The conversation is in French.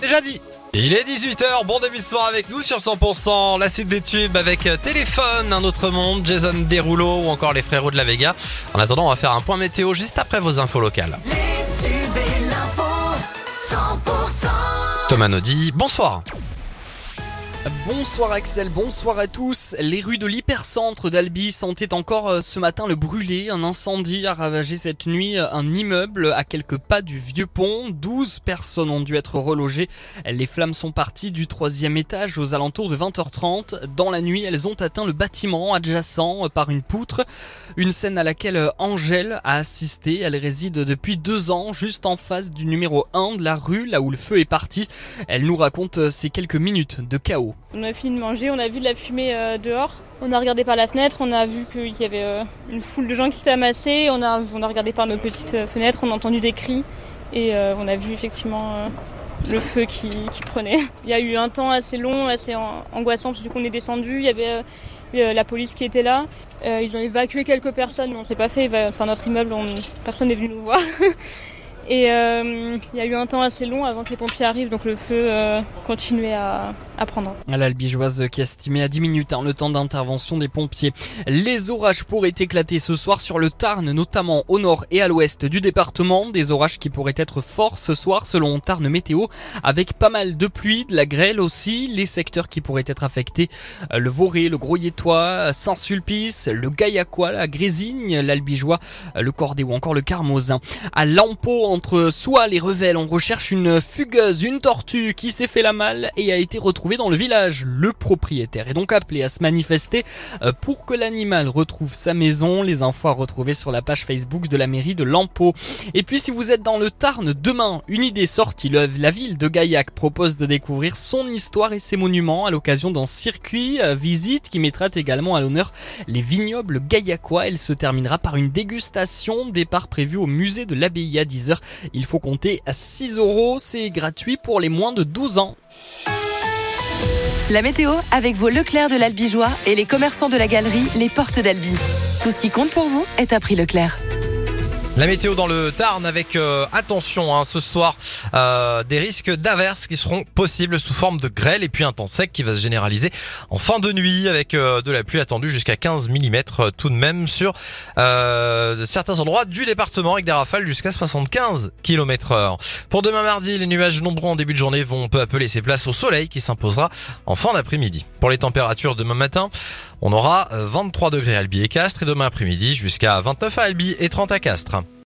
Déjà dit. Il est 18h, bon début de soir avec nous sur 100%, la suite des tubes avec euh, Téléphone, Un autre monde, Jason Derulo ou encore les frérots de la Vega. En attendant, on va faire un point météo juste après vos infos locales. Thomas Naudy, bonsoir. Bonsoir Axel, bonsoir à tous. Les rues de l'hypercentre d'Albi sentaient encore euh, ce matin le brûler. Un incendie a ravagé cette nuit un immeuble à quelques pas du vieux pont. 12 personnes ont dû être relogées. Les flammes sont parties du troisième étage aux alentours de 20h30. Dans la nuit, elles ont atteint le bâtiment adjacent par une poutre. Une scène à laquelle Angèle a assisté. Elle réside depuis deux ans juste en face du numéro 1 de la rue, là où le feu est parti. Elle nous raconte ces quelques minutes de chaos. On a fini de manger, on a vu de la fumée euh, dehors. On a regardé par la fenêtre, on a vu qu'il y avait euh, une foule de gens qui s'étaient amassés. On a, regardé par nos petites euh, fenêtres, on a entendu des cris et on a vu effectivement le feu qui, prenait. Il y a eu un temps assez long, assez angoissant parce qu'on est descendu. Il y avait la police qui était là. ils ont évacué quelques personnes, mais on s'est pas fait. Enfin, notre immeuble, personne n'est venu nous voir. Et euh, il y a eu un temps assez long avant que les pompiers arrivent, donc le feu euh, continuait à, à prendre. L'albigeoise qui a estimé à 10 minutes hein, le temps d'intervention des pompiers. Les orages pourraient éclater ce soir sur le Tarn, notamment au nord et à l'ouest du département. Des orages qui pourraient être forts ce soir selon Tarn Météo, avec pas mal de pluie, de la grêle aussi. Les secteurs qui pourraient être affectés, euh, le Voré, le Groyétois, Saint-Sulpice, le Gaillacois, la Grésigne, l'Albigeois, le Cordé ou encore le Carmosin. À Lampeau, entre Soile et Revel, on recherche une fugueuse, une tortue qui s'est fait la malle et a été retrouvée dans le village. Le propriétaire est donc appelé à se manifester euh, pour que l'animal retrouve sa maison. Les infos à retrouver sur la page Facebook de la mairie de Lampeau. Et puis si vous êtes dans le Tarn, demain, une idée sortie. La ville de Gaillac propose de découvrir son histoire et ses monuments à l'occasion d'un circuit euh, visite qui mettra également à l'honneur les vignobles gaillacois. Elle se terminera par une dégustation. Départ prévu au musée de l'abbaye à 10h. Il faut compter à 6 euros. C'est gratuit pour les moins de 12 ans. La météo avec vos Leclerc de l'Albigeois et les commerçants de la galerie Les Portes d'Albi. Tout ce qui compte pour vous est à prix Leclerc. La météo dans le Tarn avec euh, attention hein, ce soir euh, des risques d'averses qui seront possibles sous forme de grêle et puis un temps sec qui va se généraliser en fin de nuit avec euh, de la pluie attendue jusqu'à 15 mm tout de même sur certains endroits du département avec des rafales jusqu'à 75 km heure. Pour demain mardi, les nuages nombreux en début de journée vont peu à peu laisser place au soleil qui s'imposera en fin d'après-midi. Pour les températures demain matin, on aura 23 degrés à Albi et Castres et demain après-midi jusqu'à 29 à Albi et 30 à Castres.